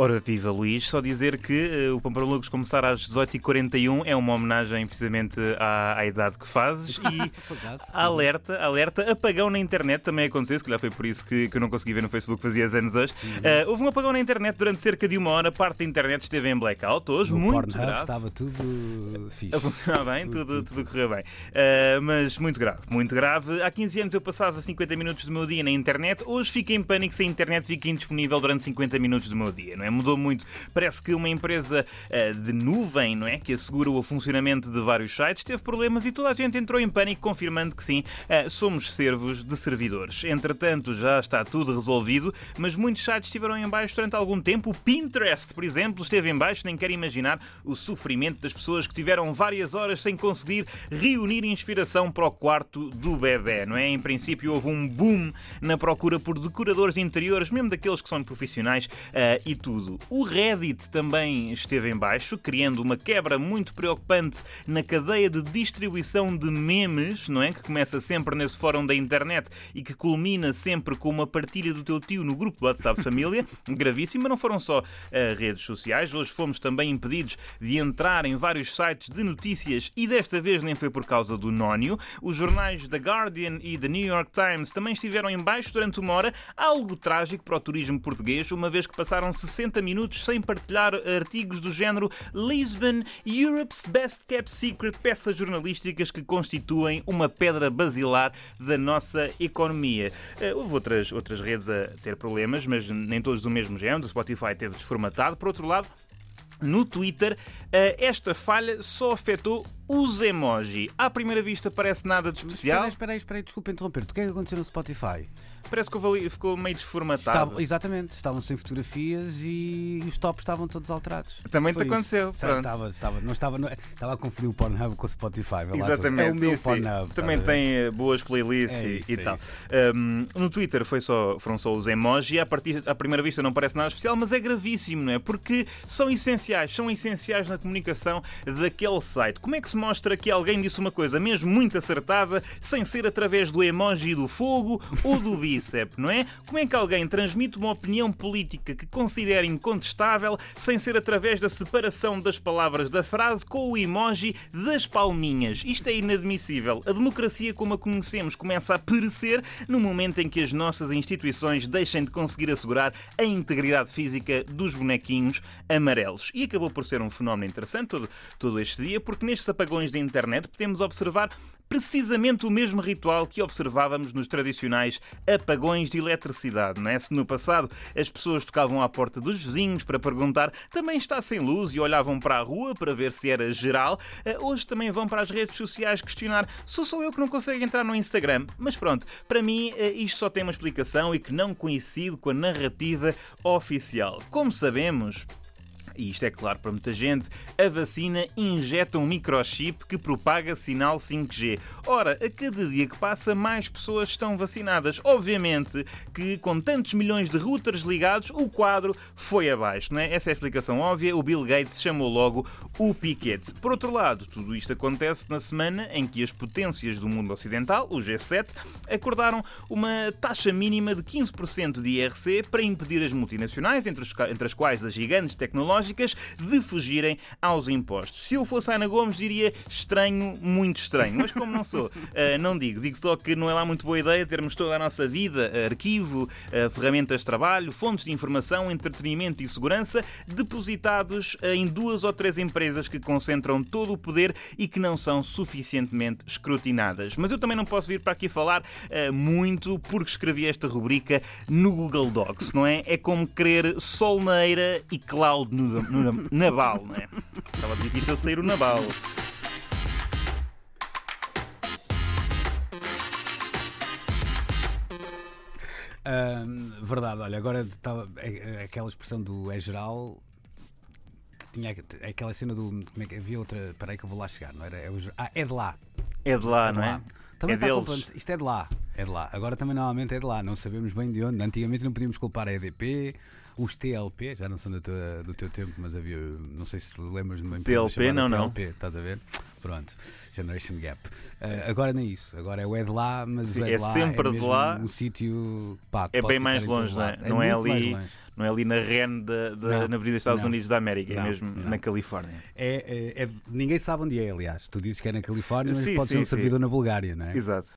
Ora viva Luís, só dizer que uh, o Pampalucos começar às 18h41 é uma homenagem precisamente à, à idade que fazes e alerta, alerta, apagão na internet também aconteceu, se calhar foi por isso que, que eu não consegui ver no Facebook fazia anos hoje. Uh, houve um apagão na internet durante cerca de uma hora, parte da internet esteve em blackout hoje, no muito Pornhub grave. estava tudo fixe. A funcionar bem, tudo, tudo, tudo correu bem. Uh, mas muito grave, muito grave. Há 15 anos eu passava 50 minutos do meu dia na internet, hoje fico em pânico se a internet fica indisponível durante 50 minutos do meu dia, não é? Mudou muito. Parece que uma empresa uh, de nuvem, não é? Que assegura o funcionamento de vários sites, teve problemas e toda a gente entrou em pânico, confirmando que sim, uh, somos servos de servidores. Entretanto, já está tudo resolvido, mas muitos sites estiveram em baixo durante algum tempo. O Pinterest, por exemplo, esteve em baixo, nem quero imaginar o sofrimento das pessoas que tiveram várias horas sem conseguir reunir inspiração para o quarto do bebê, não é? Em princípio, houve um boom na procura por decoradores de interiores, mesmo daqueles que são profissionais uh, e tudo. O Reddit também esteve em baixo, criando uma quebra muito preocupante na cadeia de distribuição de memes, não é? Que começa sempre nesse fórum da internet e que culmina sempre com uma partilha do teu tio no grupo do WhatsApp Família. Gravíssima. Não foram só uh, redes sociais, hoje fomos também impedidos de entrar em vários sites de notícias e desta vez nem foi por causa do nónio. Os jornais The Guardian e The New York Times também estiveram em baixo durante uma hora, algo trágico para o turismo português, uma vez que passaram 60 minutos sem partilhar artigos do género Lisbon, Europe's Best Kept Secret, peças jornalísticas que constituem uma pedra basilar da nossa economia. Uh, houve outras, outras redes a ter problemas, mas nem todos do mesmo género. O Spotify teve desformatado. Por outro lado, no Twitter, esta falha só afetou os emoji. À primeira vista parece nada de especial. Espera aí, espera aí, desculpa interromper-te. O que é que aconteceu no Spotify? Parece que ficou meio desformatado. Estava, exatamente, estavam sem fotografias e os tops estavam todos alterados. Também te aconteceu. Estava, estava, não estava, não, estava a conferir o Pornhub com o Spotify. Exatamente. É o meu sim, Pornhub. Também tem eh, boas playlists é e, isso, e é tal. Um, no Twitter foi só, foram só os emojis. À, partir, à primeira vista não parece nada especial, mas é gravíssimo, não é? Porque são essenciais, são essenciais na comunicação daquele site. Como é que se mostra que alguém disse uma coisa mesmo muito acertada sem ser através do emoji do fogo ou do não é? Como é que alguém transmite uma opinião política que considera incontestável sem ser através da separação das palavras da frase com o emoji das palminhas? Isto é inadmissível. A democracia como a conhecemos começa a perecer no momento em que as nossas instituições deixem de conseguir assegurar a integridade física dos bonequinhos amarelos. E acabou por ser um fenómeno interessante todo, todo este dia, porque nestes apagões da internet podemos observar precisamente o mesmo ritual que observávamos nos tradicionais apagões de eletricidade, não é? Se no passado as pessoas tocavam à porta dos vizinhos para perguntar também está sem luz e olhavam para a rua para ver se era geral, eh, hoje também vão para as redes sociais questionar sou só eu que não consigo entrar no Instagram. Mas pronto, para mim eh, isto só tem uma explicação e que não coincide com a narrativa oficial. Como sabemos, e isto é claro para muita gente, a vacina injeta um microchip que propaga sinal 5G. Ora, a cada dia que passa, mais pessoas estão vacinadas. Obviamente que com tantos milhões de routers ligados, o quadro foi abaixo, não é? Essa é a explicação óbvia. O Bill Gates chamou logo o Piquet. Por outro lado, tudo isto acontece na semana em que as potências do mundo ocidental, o G7, acordaram uma taxa mínima de 15% de IRC para impedir as multinacionais, entre, as quais as gigantes tecnológicas, de fugirem aos impostos. Se eu fosse Ana Gomes, diria estranho, muito estranho. Mas como não sou, uh, não digo. Digo só que não é lá muito boa ideia termos toda a nossa vida, arquivo, uh, ferramentas de trabalho, fontes de informação, entretenimento e segurança depositados em duas ou três empresas que concentram todo o poder e que não são suficientemente escrutinadas. Mas eu também não posso vir para aqui falar muito porque escrevi esta rubrica no Google Docs, não é? É como querer sol na eira e cloud no, no Nabal, não é? Estava difícil de sair o Nabal. Uh, verdade, olha, agora estava é, é aquela expressão do é geral tinha aquela cena do. Como é que havia outra. Peraí que eu vou lá chegar, não era? É o, ah, é de lá. É de lá, é de não é? Também é deles. Isto é de lá. É de lá. Agora também normalmente é de lá. Não sabemos bem de onde. Antigamente não podíamos culpar a EDP Os TLP, já não são do teu, do teu tempo, mas havia, não sei se lembras de uma empresa TLP, não, não. TLP, estás a ver? Pronto, Generation Gap. Uh, agora nem isso, agora é o é de lá, mas Sim, é, é lá sempre é de lá. um sítio é bem mais longe, não é? Não é ali não é ali na REN da, da, na Avenida dos Estados não, Unidos da América, é não, é mesmo não. na Califórnia. É, é, é, ninguém sabe onde é, aliás. Tu dizes que é na Califórnia, mas sim, pode sim, ser um servidor na Bulgária, não é? Exato.